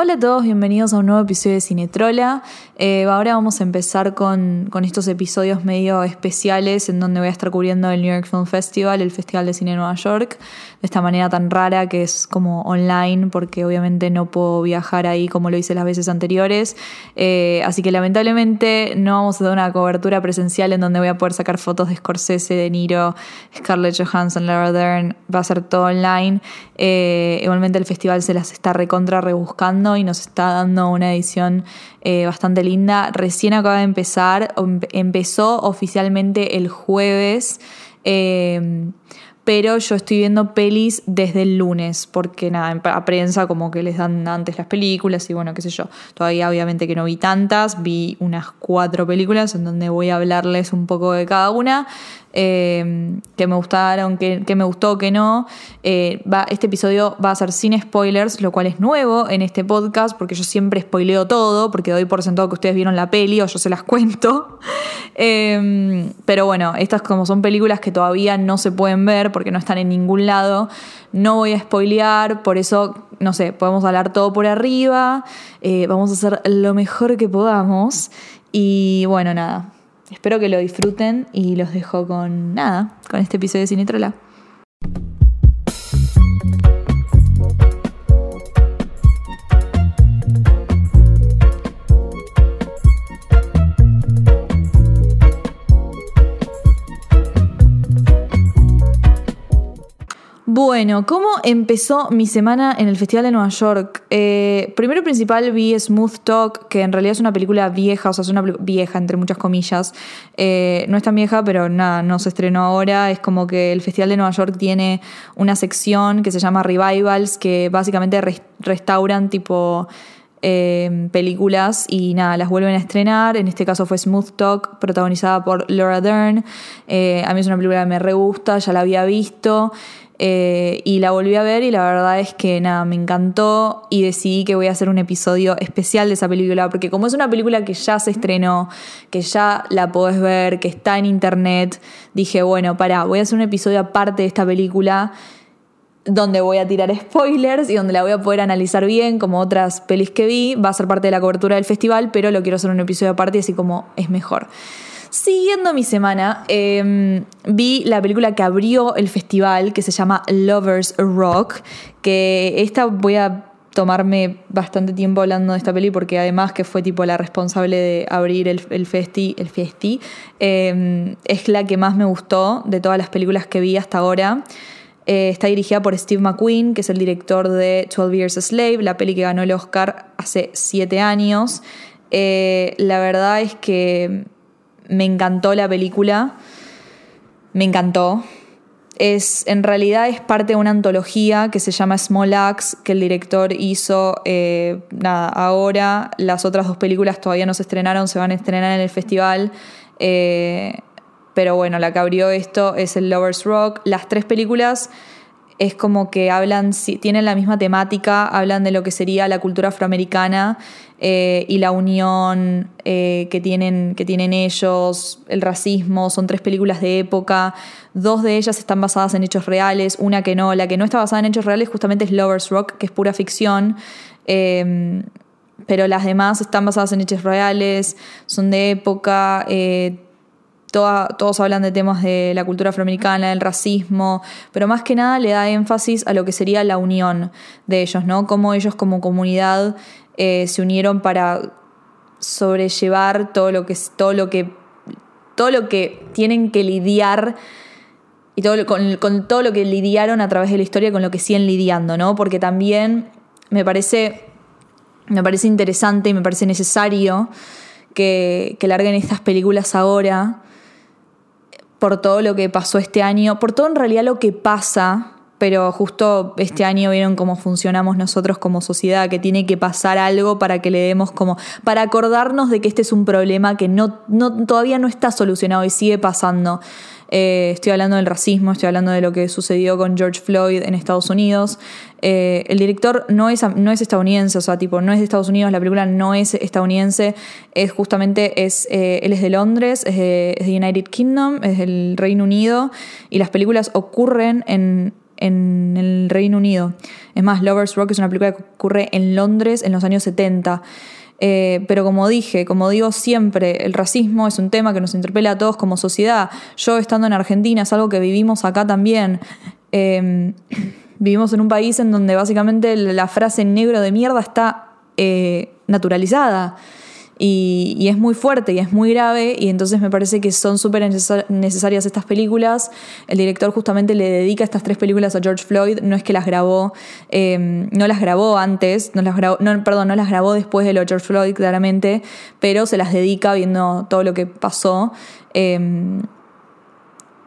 Hola a todos, bienvenidos a un nuevo episodio de Cinetrola. Eh, ahora vamos a empezar con, con, estos episodios medio especiales en donde voy a estar cubriendo el New York Film Festival, el Festival de Cine de Nueva York, de esta manera tan rara que es como online, porque obviamente no puedo viajar ahí como lo hice las veces anteriores. Eh, así que lamentablemente no vamos a dar una cobertura presencial en donde voy a poder sacar fotos de Scorsese, De Niro, Scarlett Johansson, Laura Dern. Va a ser todo online. Eh, igualmente el festival se las está recontra rebuscando y nos está dando una edición eh, bastante linda. Recién acaba de empezar, empezó oficialmente el jueves. Eh, pero yo estoy viendo pelis desde el lunes, porque nada, a prensa como que les dan antes las películas y bueno, qué sé yo. Todavía obviamente que no vi tantas, vi unas cuatro películas en donde voy a hablarles un poco de cada una, eh, que me gustaron, que, me gustó, que no. Eh, va, este episodio va a ser sin spoilers, lo cual es nuevo en este podcast, porque yo siempre spoileo todo, porque doy por sentado que ustedes vieron la peli o yo se las cuento. eh, pero bueno, estas como son películas que todavía no se pueden ver porque no están en ningún lado, no voy a spoilear, por eso, no sé, podemos hablar todo por arriba, eh, vamos a hacer lo mejor que podamos y bueno, nada. Espero que lo disfruten y los dejo con nada, con este episodio de Cinetrola. Bueno, ¿cómo empezó mi semana en el Festival de Nueva York? Eh, primero principal vi Smooth Talk, que en realidad es una película vieja, o sea, es una vieja, entre muchas comillas. Eh, no es tan vieja, pero nada, no se estrenó ahora. Es como que el Festival de Nueva York tiene una sección que se llama Revivals, que básicamente restauran tipo... Eh, películas y nada, las vuelven a estrenar. En este caso fue Smooth Talk, protagonizada por Laura Dern. A mí es una película que me re gusta, ya la había visto. Eh, y la volví a ver y la verdad es que nada, me encantó y decidí que voy a hacer un episodio especial de esa película, porque como es una película que ya se estrenó, que ya la podés ver, que está en internet, dije, bueno, pará, voy a hacer un episodio aparte de esta película donde voy a tirar spoilers y donde la voy a poder analizar bien, como otras pelis que vi, va a ser parte de la cobertura del festival, pero lo quiero hacer un episodio aparte, así como es mejor. Siguiendo mi semana, eh, vi la película que abrió el festival, que se llama Lovers Rock, que esta voy a tomarme bastante tiempo hablando de esta peli porque además que fue tipo la responsable de abrir el, el festi, el eh, es la que más me gustó de todas las películas que vi hasta ahora. Eh, está dirigida por Steve McQueen, que es el director de 12 Years a Slave, la peli que ganó el Oscar hace 7 años. Eh, la verdad es que me encantó la película, me encantó. Es, en realidad es parte de una antología que se llama Small Axe, que el director hizo, eh, nada, ahora las otras dos películas todavía no se estrenaron, se van a estrenar en el festival, eh, pero bueno, la que abrió esto es el Lovers Rock. Las tres películas es como que hablan, tienen la misma temática, hablan de lo que sería la cultura afroamericana eh, y la unión eh, que, tienen, que tienen ellos, el racismo, son tres películas de época, dos de ellas están basadas en hechos reales, una que no, la que no está basada en hechos reales justamente es Lovers Rock, que es pura ficción. Eh, pero las demás están basadas en hechos reales, son de época, todos hablan de temas de la cultura afroamericana, del racismo, pero más que nada le da énfasis a lo que sería la unión de ellos, ¿no? Cómo ellos como comunidad eh, se unieron para sobrellevar todo lo que todo lo que todo lo que tienen que lidiar y todo, con, todo lo que lidiaron a través de la historia, con lo que siguen lidiando, ¿no? Porque también me parece, me parece interesante y me parece necesario que, que larguen estas películas ahora por todo lo que pasó este año, por todo en realidad lo que pasa, pero justo este año vieron cómo funcionamos nosotros como sociedad, que tiene que pasar algo para que le demos como, para acordarnos de que este es un problema que no, no todavía no está solucionado y sigue pasando. Eh, estoy hablando del racismo, estoy hablando de lo que sucedió con George Floyd en Estados Unidos. Eh, el director no es, no es estadounidense, o sea, tipo, no es de Estados Unidos, la película no es estadounidense, es justamente, es, eh, él es de Londres, es de, es de United Kingdom, es del Reino Unido, y las películas ocurren en, en el Reino Unido. Es más, Lovers Rock es una película que ocurre en Londres en los años 70. Eh, pero como dije, como digo siempre, el racismo es un tema que nos interpela a todos como sociedad. Yo estando en Argentina es algo que vivimos acá también. Eh, vivimos en un país en donde básicamente la frase negro de mierda está eh, naturalizada. Y, es muy fuerte y es muy grave y entonces me parece que son súper necesarias estas películas. El director justamente le dedica estas tres películas a George Floyd, no es que las grabó, em, no las grabó antes, no las grabó, no, perdón, no las grabó después de lo de George Floyd claramente, pero se las dedica viendo todo lo que pasó, em,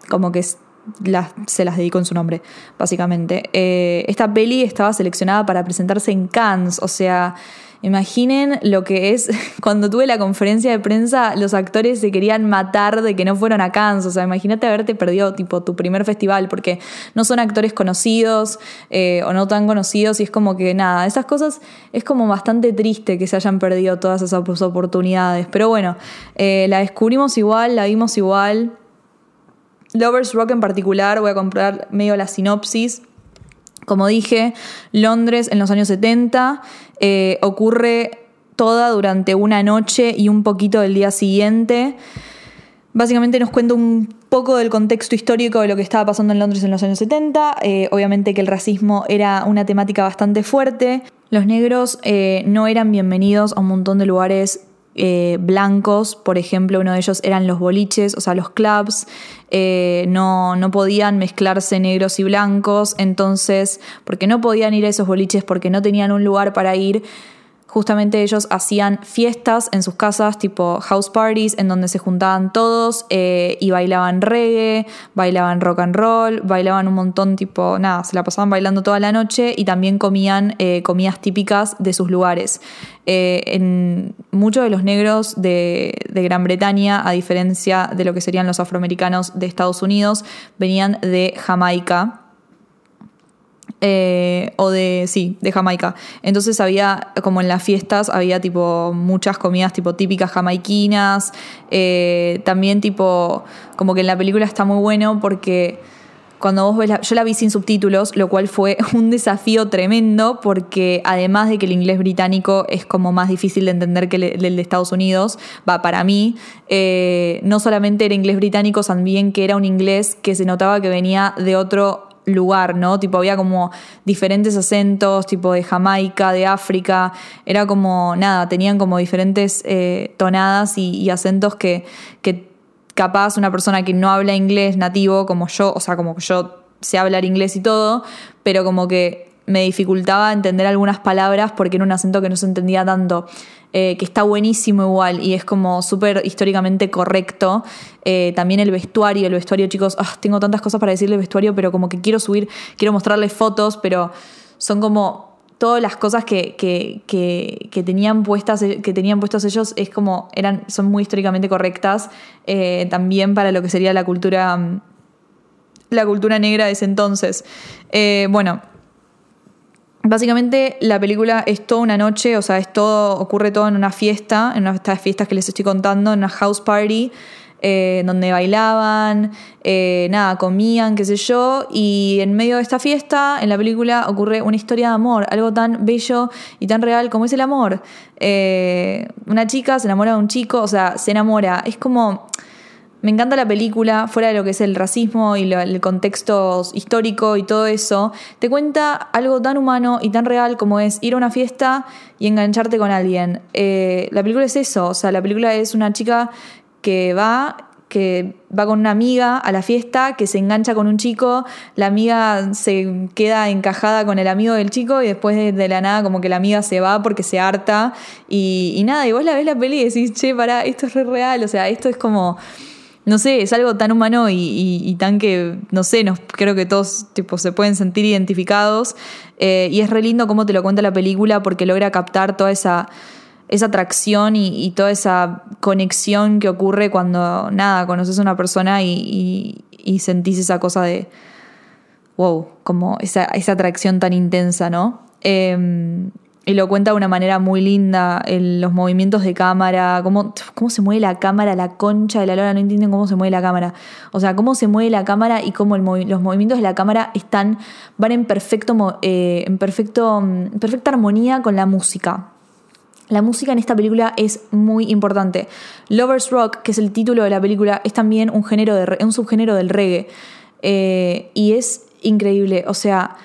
como que se las dedicó en su nombre, básicamente. Eh, esta peli estaba seleccionada para presentarse en Cannes, o sea... Imaginen lo que es cuando tuve la conferencia de prensa, los actores se querían matar de que no fueron a Cannes. O sea, imagínate haberte perdido tipo tu primer festival porque no son actores conocidos eh, o no tan conocidos y es como que nada, esas cosas es como bastante triste que se hayan perdido todas esas oportunidades. Pero bueno, eh, la descubrimos igual, la vimos igual. Lovers Rock en particular, voy a comprar medio la sinopsis. Como dije, Londres en los años 70 eh, ocurre toda durante una noche y un poquito del día siguiente. Básicamente nos cuenta un poco del contexto histórico de lo que estaba pasando en Londres en los años 70. Eh, obviamente que el racismo era una temática bastante fuerte. Los negros eh, no eran bienvenidos a un montón de lugares eh, blancos, por ejemplo, uno de ellos eran los boliches, o sea, los clubs, eh, no, no, podían mezclarse negros y blancos, entonces, porque no podían ir a esos boliches, porque no tenían un lugar para ir, Justamente ellos hacían fiestas en sus casas, tipo house parties, en donde se juntaban todos eh, y bailaban reggae, bailaban rock and roll, bailaban un montón, tipo, nada, se la pasaban bailando toda la noche y también comían comidas típicas de sus lugares. Eh, en muchos de los negros de, Gran Bretaña, a diferencia de lo que serían los afroamericanos de Estados Unidos, venían de Jamaica eh, o de, sí, de Jamaica. Entonces había, como en las fiestas, había tipo muchas comidas tipo típicas jamaiquinas. Eh, también tipo, como que en la película está muy bueno porque cuando vos ves la, yo la vi sin subtítulos, lo cual fue un desafío tremendo porque además de que el inglés británico es como más difícil de entender que el, de Estados Unidos, va para mí, eh, no solamente era inglés británico, también que era un inglés que se notaba que venía de otro lugar, ¿no? Tipo, había como diferentes acentos, tipo de Jamaica, de África, era como, nada, tenían como diferentes eh, tonadas y, acentos que, que capaz una persona que no habla inglés nativo, como yo, o sea, como que yo sé hablar inglés y todo, pero como que me dificultaba entender algunas palabras porque era un acento que no se entendía tanto. Eh, que está buenísimo igual y es como súper históricamente correcto. Eh, también el vestuario, el vestuario, chicos, ah, tengo tantas cosas para decirle vestuario, pero como que quiero subir, quiero mostrarles fotos, pero son como todas las cosas que, que, tenían puestas, que tenían puestos ellos, es como, eran, son muy históricamente correctas, eh, también para lo que sería la cultura, la cultura negra de ese entonces. bueno, Básicamente la película es toda una noche, o sea, es todo, ocurre todo en una fiesta, en una de estas fiestas que les estoy contando, en una house party, eh, donde bailaban, eh, nada, comían, qué sé yo, y en medio de esta fiesta, en la película, ocurre una historia de amor, algo tan bello y tan real como es el amor. Eh, una chica se enamora de un chico, o sea, se enamora, es como me encanta la película, fuera de lo que es el racismo y el contexto histórico y todo eso, te cuenta algo tan humano y tan real como es ir a una fiesta y engancharte con alguien. La película es eso, o sea, la película es una chica que va que va con una amiga a la fiesta, que se engancha con un chico, la amiga se queda encajada con el amigo del chico y después de, la nada como que la amiga se va porque se harta y, y, nada, y vos la ves la peli y decís, che, pará, esto es re real, o sea, esto es como no sé, es algo tan humano y, tan que, no sé, nos, creo que todos tipo, se pueden sentir identificados. Eh, y es re lindo cómo te lo cuenta la película porque logra captar toda esa, esa atracción y, toda esa conexión que ocurre cuando, nada, conoces a una persona y, sentís esa cosa de, wow, como esa, esa atracción tan intensa, ¿no? Em, y lo cuenta de una manera muy linda, los movimientos de cámara, cómo, cómo se mueve la cámara, la concha de la lora, no entienden cómo se mueve la cámara. O sea, cómo se mueve la cámara y cómo los movimientos de la cámara están, van en, perfecto, eh, en perfecto, mm, perfecta armonía con la música. La música en esta película es muy importante. Lovers Rock, que es el título de la película, es también un, género de, un subgénero del reggae. Eh, y es increíble. O sea,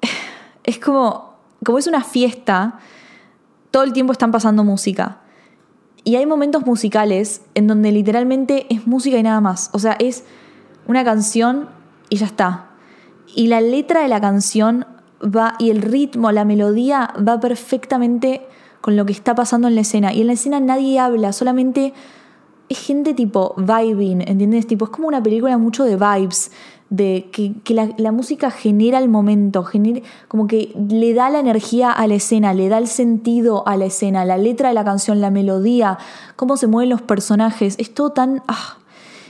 es como, como es una fiesta, todo el tiempo están pasando música. Y hay momentos musicales en donde literalmente es música y nada más. O sea, es una canción y ya está. Y la letra de la canción va y el ritmo, la melodía va perfectamente con lo que está pasando en la escena. Y en la escena nadie habla, solamente es gente tipo vibing, ¿entiendes? Tipo, es como una película mucho de vibes, de que, la, música genera el momento, genera, como que le da la energía a la escena, le da el sentido a la escena, la letra de la canción, la melodía, cómo se mueven los personajes, es todo tan... Ah,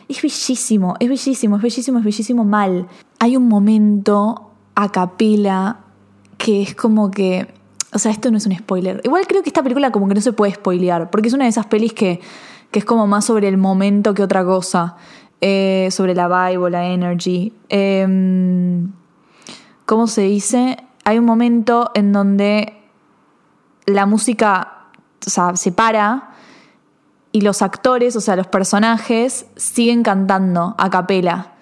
es bellísimo, es bellísimo, es bellísimo, es bellísimo mal. Hay un momento a capela que es como que... O sea, esto no es un spoiler. Igual creo que esta película como que no se puede spoilear, porque es una de esas pelis que, que es como más sobre el momento que otra cosa. Eh, sobre la vibe la energy. Em, ¿Cómo se dice? Hay un momento en donde la música se para y los actores, o sea, los personajes, siguen cantando a capela.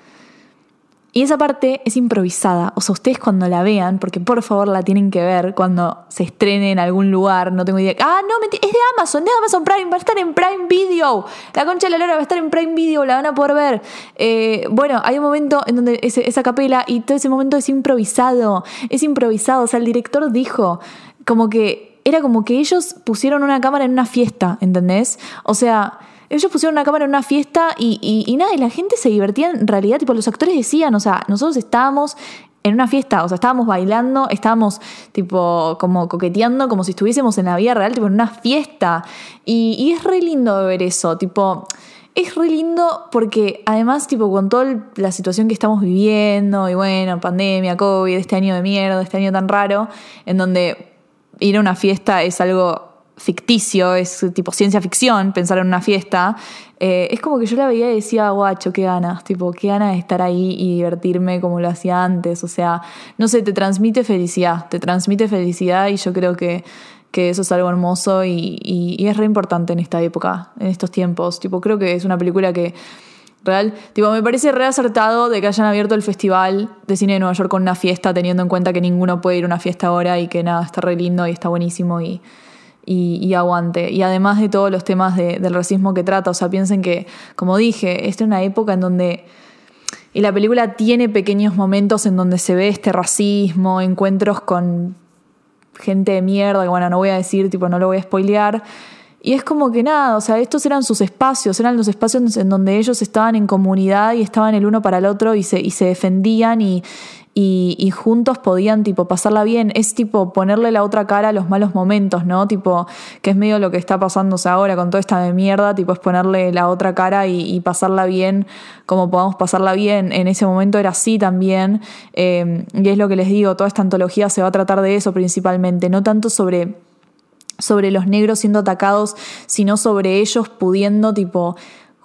Y esa parte es improvisada. O sea, ustedes cuando la vean, porque por favor la tienen que ver cuando se estrene en algún lugar, no tengo idea. Ah, no, es de Amazon, de Amazon Prime, va a estar en Prime Video. La concha de la lora va a estar en Prime Video, la van a poder ver. Eh, bueno, hay un momento en donde esa capela y todo ese momento es improvisado. Es improvisado. O sea, el director dijo como que era como que ellos pusieron una cámara en una fiesta, ¿entendés? O sea ellos pusieron una cámara en una fiesta y, nada, y la gente se divertía en realidad, tipo, los actores decían, o sea, nosotros estábamos en una fiesta, o sea, estábamos bailando, estábamos tipo como coqueteando, como si estuviésemos en la vida real, tipo en una fiesta. Y, es re lindo ver eso, tipo, es re lindo porque además, tipo, con toda la situación que estamos viviendo, y bueno, pandemia, COVID, este año de mierda, este año tan raro, en donde ir a una fiesta es algo ficticio, es tipo ciencia ficción, pensar en una fiesta, eh, es como que yo la veía y decía, guacho, qué ganas, tipo, qué ganas de estar ahí y divertirme como lo hacía antes, o sea, no sé, te transmite felicidad, te transmite felicidad y yo creo que, que eso es algo hermoso y, y, es re importante en esta época, en estos tiempos, tipo, creo que es una película que... Real, tipo, me parece re acertado de que hayan abierto el festival de cine de Nueva York con una fiesta, teniendo en cuenta que ninguno puede ir a una fiesta ahora y que nada, está re lindo y está buenísimo y, y, aguante. Y además de todos los temas del racismo que trata, o sea, piensen que, como dije, esta es una época en donde... Y la película tiene pequeños momentos en donde se ve este racismo, encuentros con gente de mierda, que bueno, no voy a decir, tipo, no lo voy a spoilear. Y es como que nada, o sea, estos eran sus espacios, eran los espacios en donde ellos estaban en comunidad y estaban el uno para el otro y se, y se defendían y, y, juntos podían tipo pasarla bien. Es tipo ponerle la otra cara a los malos momentos, ¿no? Tipo, que es medio lo que está pasándose ahora con toda esta mierda, tipo es ponerle la otra cara y, pasarla bien como podamos pasarla bien. En ese momento era así también. Eh, y es lo que les digo, toda esta antología se va a tratar de eso principalmente, no tanto sobre sobre los negros siendo atacados, sino sobre ellos pudiendo tipo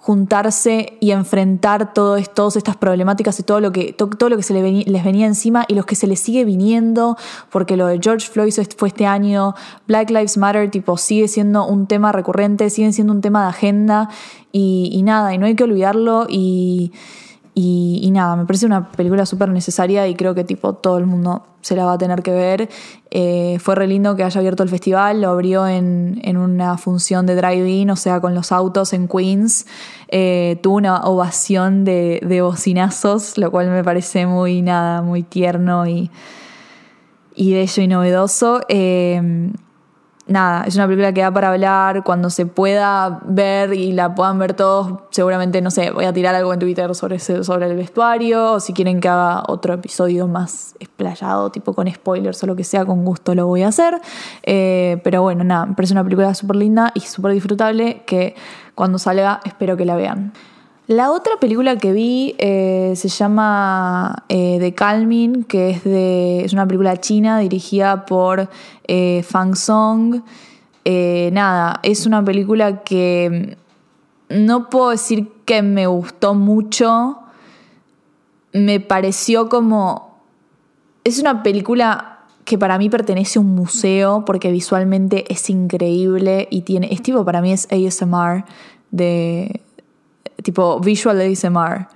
juntarse y enfrentar todas estas problemáticas y todo lo que, todo, lo que se les venía, encima y los que se les sigue viniendo, porque lo de George Floyd fue este año, Black Lives Matter tipo sigue siendo un tema recurrente, sigue siendo un tema de agenda y, y nada, y no hay que olvidarlo y, y, nada, me parece una película súper necesaria y creo que tipo todo el mundo se la va a tener que ver. Eh, fue re lindo que haya abierto el festival, lo abrió en, una función de drive-in, o sea, con los autos en Queens. Eh, tuvo una ovación de, de, bocinazos, lo cual me parece muy nada, muy tierno y, y bello y novedoso. Eh, nada, es una película que da para hablar cuando se pueda ver y la puedan ver todos. Seguramente, no sé, voy a tirar algo en Twitter sobre, sobre el vestuario o si quieren que haga otro episodio más explayado, tipo con spoilers o lo que sea, con gusto lo voy a hacer. Eh, pero bueno, nada, me parece una película súper linda y súper disfrutable que cuando salga espero que la vean. La otra película que vi eh, se llama eh, The Calming, que es, de, es una película china dirigida por eh, Fang Song. Nada, es una película que no puedo decir que me gustó mucho. Me pareció como... Es una película que para mí pertenece a un museo porque visualmente es increíble y tiene... Es tipo, para mí es ASMR de... Tipo, visual ASMR.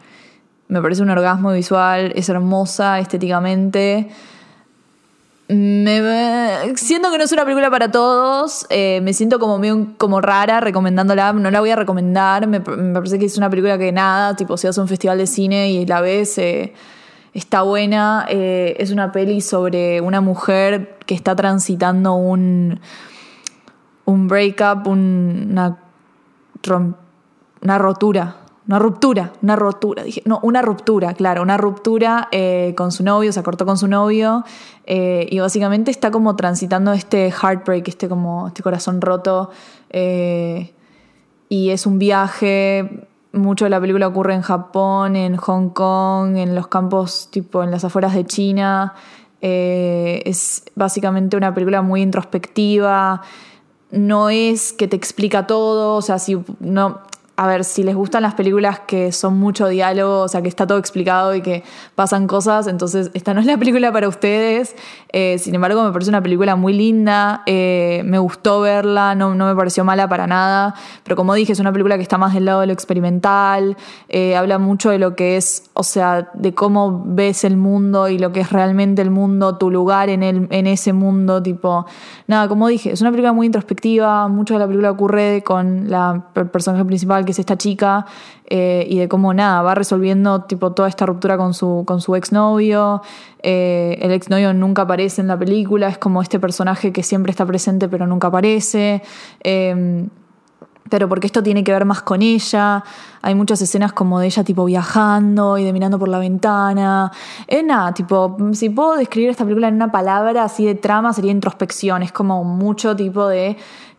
Me parece un orgasmo visual, es hermosa estéticamente. Me, siento que no es una película para todos. eh, me siento como medio como rara recomendándola. No la voy a recomendar. Me, parece que es una película que nada, tipo, si a un festival de cine y la ves, eh, está buena. Eh, es una peli sobre una mujer que está transitando un, un breakup, un- una, rom- una rotura. Una ruptura, una ruptura, dije, no, una ruptura, claro, una ruptura eh, con su novio, se cortó con su novio eh, y básicamente está como transitando este heartbreak, este como este corazón roto eh, y es un viaje, mucho de la película ocurre en Japón, en Hong Kong, en los campos tipo en las afueras de China, es básicamente una película muy introspectiva, no es que te explica todo, o sea, si no, a ver, si les gustan las películas que son mucho diálogo, o sea, que está todo explicado y que pasan cosas, entonces esta no es la película para ustedes. Eh, sin embargo, me parece una película muy linda, eh, me gustó verla, no, no me pareció mala para nada, pero como dije, es una película que está más del lado de lo experimental, eh, habla mucho de lo que es, o sea, de cómo ves el mundo y lo que es realmente el mundo, tu lugar en, el, en ese mundo, tipo, nada, como dije, es una película muy introspectiva, mucho de la película ocurre con la personaje principal, que es esta chica, eh, y de cómo nada, va resolviendo tipo toda esta ruptura con su, con su exnovio. Eh, el exnovio nunca aparece en la película, es como este personaje que siempre está presente pero nunca aparece. Eh, pero porque esto tiene que ver más con ella. Hay muchas escenas como de ella tipo viajando y de mirando por la ventana. Es nada, tipo, si puedo describir esta película en una palabra así de trama sería introspección. Es como mucho tipo de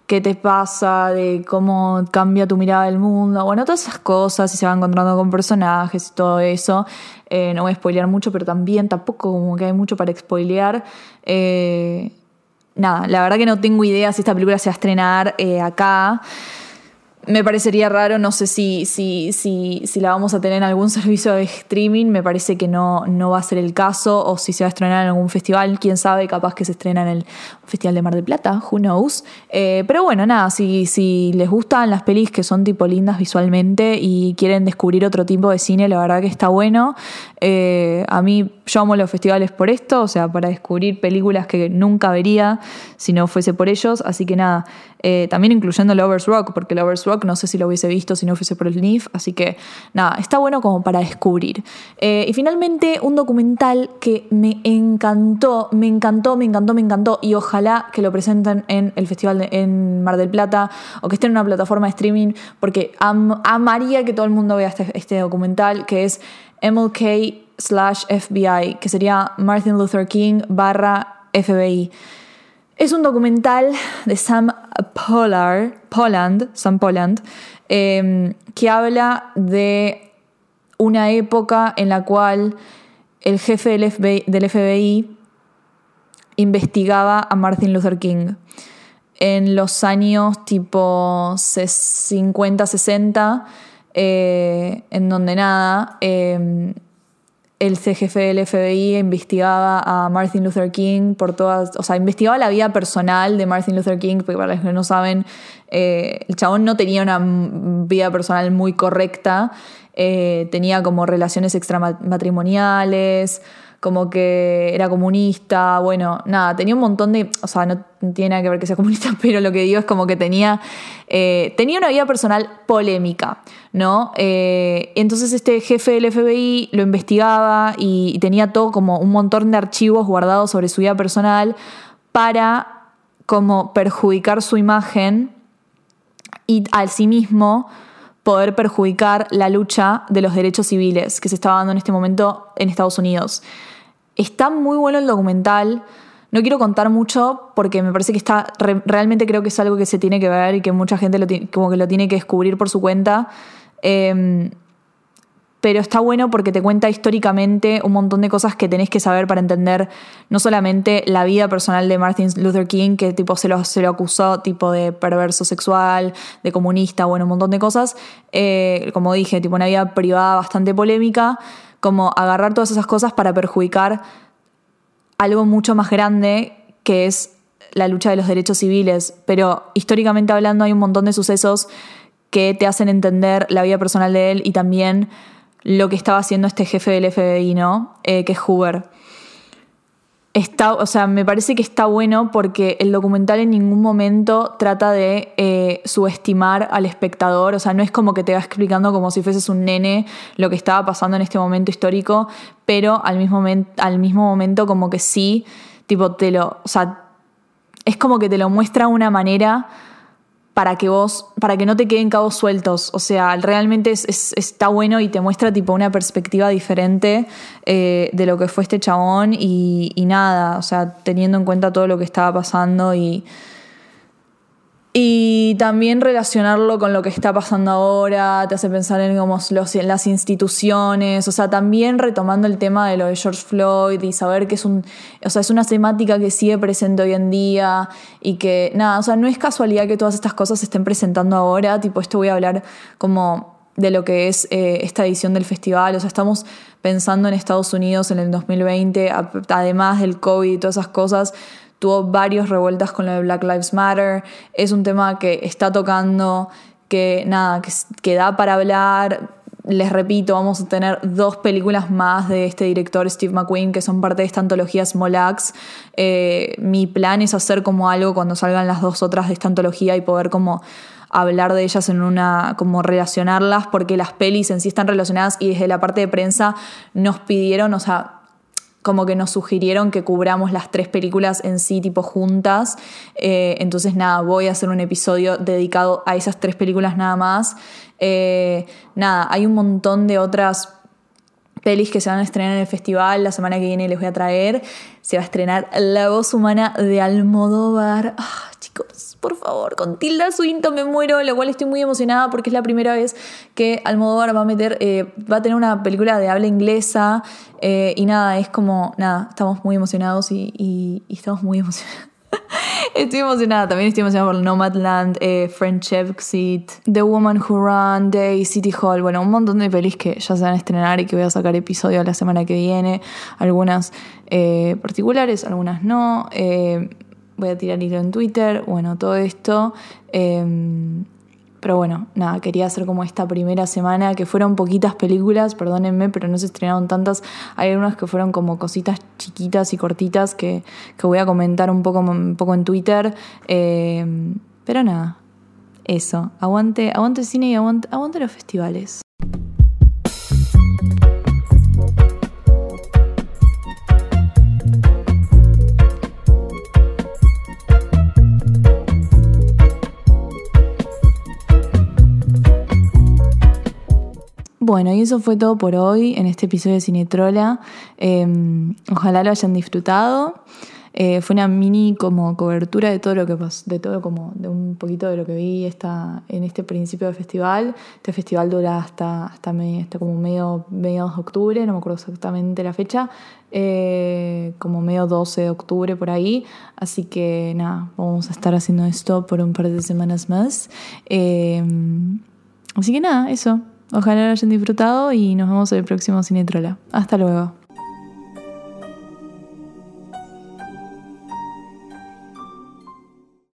qué te pasa, de cómo cambia tu mirada del mundo. Bueno, todas esas cosas y se va encontrando con personajes y todo eso. Eh, no voy a spoilear mucho, pero también tampoco como que hay mucho para spoilear. Eh, nada, la verdad que no tengo idea si esta película se va a estrenar eh, acá. Me parecería raro, no sé si, si, si, si la vamos a tener en algún servicio de streaming, me parece que no, no va a ser el caso, o si se va a estrenar en algún festival, quién sabe, capaz que se estrena en el Festival de Mar del Plata, who knows. Eh, pero bueno, nada, si, si les gustan las pelis que son tipo lindas visualmente y quieren descubrir otro tipo de cine, la verdad que está bueno. Eh, a mí yo amo los festivales por esto, o sea, para descubrir películas que nunca vería si no fuese por ellos, así que nada, eh, también incluyendo Lovers Rock, porque Lovers Rock no sé si lo hubiese visto si no fuese por el NIF, así que nada, está bueno como para descubrir. Eh, y finalmente un documental que me encantó, me encantó, me encantó, me encantó y ojalá que lo presenten en el festival de, en Mar del Plata o que esté en una plataforma de streaming, porque am- amaría que todo el mundo vea este, este documental que es MLK slash FBI, que sería Martin Luther King barra FBI. Es un documental de Sam Pollard, Poland, Sam Poland, eh, que habla de una época en la cual el jefe del FBI, investigaba a Martin Luther King. En los años tipo 50, 60, eh, en donde nada, eh, el jefe del FBI investigaba a Martin Luther King por todas, o sea, investigaba la vida personal de Martin Luther King, porque para los que no saben, eh, el chabón no tenía una vida personal muy correcta, eh, tenía como relaciones extramatrimoniales, como que era comunista, bueno, nada, tenía un montón de, o sea, no tiene nada que ver que sea comunista, pero lo que digo es como que tenía, eh, tenía una vida personal polémica, ¿no? Eh, entonces este jefe del FBI lo investigaba y, y tenía todo como un montón de archivos guardados sobre su vida personal para como perjudicar su imagen y al sí mismo poder perjudicar la lucha de los derechos civiles que se estaba dando en este momento en Estados Unidos. Está muy bueno el documental. No quiero contar mucho porque me parece que está re- realmente creo que es algo que se tiene que ver y que mucha gente lo como que lo tiene que descubrir por su cuenta. Eh, pero está bueno porque te cuenta históricamente un montón de cosas que tenés que saber para entender no solamente la vida personal de Martin Luther King, que tipo se lo, se lo acusó tipo de perverso sexual, de comunista, bueno, un montón de cosas, eh, como dije, tipo una vida privada bastante polémica, como agarrar todas esas cosas para perjudicar algo mucho más grande que es la lucha de los derechos civiles, pero históricamente hablando hay un montón de sucesos que te hacen entender la vida personal de él y también lo que estaba haciendo este jefe del FBI, ¿no? Eh, que es Hoover. Está, o sea, me parece que está bueno porque el documental en ningún momento trata de eh, subestimar al espectador, o sea, no es como que te va explicando como si fueses un nene lo que estaba pasando en este momento histórico, pero al mismo, al mismo momento como que sí, tipo, te lo, o sea, es como que te lo muestra de una manera para que vos, para que no te queden cabos sueltos. O sea, realmente es, está bueno y te muestra tipo una perspectiva diferente eh, de lo que fue este chabón y, y, nada, o sea, teniendo en cuenta todo lo que estaba pasando y, y también relacionarlo con lo que está pasando ahora, te hace pensar en como los, las instituciones, o sea, también retomando el tema de lo de George Floyd y saber que es un, o sea, es una temática que sigue presente hoy en día y que nada, o sea, no es casualidad que todas estas cosas se estén presentando ahora, tipo, esto voy a hablar como de lo que es eh, esta edición del festival, o sea, estamos pensando en Estados Unidos en el 2020, además del COVID y todas esas cosas, tuvo varios revueltas con lo de Black Lives Matter, es un tema que está tocando, que nada, que, da para hablar. Les repito, vamos a tener dos películas más de este director Steve McQueen que son parte de esta antología Small Axe. Eh, mi plan es hacer como algo cuando salgan las dos otras de esta antología y poder como hablar de ellas en una, como relacionarlas, porque las pelis en sí están relacionadas y desde la parte de prensa nos pidieron, o sea, como que nos sugirieron que cubramos las tres películas en sí, tipo juntas. Eh, entonces, nada, voy a hacer un episodio dedicado a esas tres películas nada más. Eh, nada, hay un montón de otras pelis que se van a estrenar en el festival. La semana que viene les voy a traer. Se va a estrenar La voz humana de Almodóvar. Ah, chicos, por favor, con Tilda Swinton me muero, lo cual estoy muy emocionada porque es la primera vez que Almodóvar va a meter, eh, va a tener una película de habla inglesa eh, y nada, es como, nada, estamos muy emocionados y, y estamos muy emocionados. Estoy emocionada, también estoy emocionada por Nomadland, eh, French Exit, The Woman Who Ran, Day, City Hall, bueno, un montón de pelis que ya se van a estrenar y que voy a sacar episodio la semana que viene, algunas eh, particulares, algunas no, eh, voy a tirar hilo en Twitter, bueno, todo esto. Eh, pero bueno, nada, quería hacer como esta primera semana, que fueron poquitas películas, perdónenme, pero no se estrenaron tantas. Hay algunas que fueron como cositas chiquitas y cortitas que, voy a comentar un poco, un poco en Twitter. Eh, pero nada, eso. Aguante, aguante cine y aguante, aguante los festivales. Bueno, y eso fue todo por hoy en este episodio de Cinetrola. Em, ojalá lo hayan disfrutado. Eh, fue una mini como cobertura de todo lo que pasó, de todo como de un poquito de lo que vi esta, en este principio del festival. Este festival dura hasta, hasta, como medio, mediados de octubre, no me acuerdo exactamente la fecha, eh, como medio 12 de octubre por ahí. Así que nada, vamos a estar haciendo esto por un par de semanas más. Em, así que nada, eso. Ojalá lo hayan disfrutado y nos vemos en el próximo Cinetrola. Hasta luego.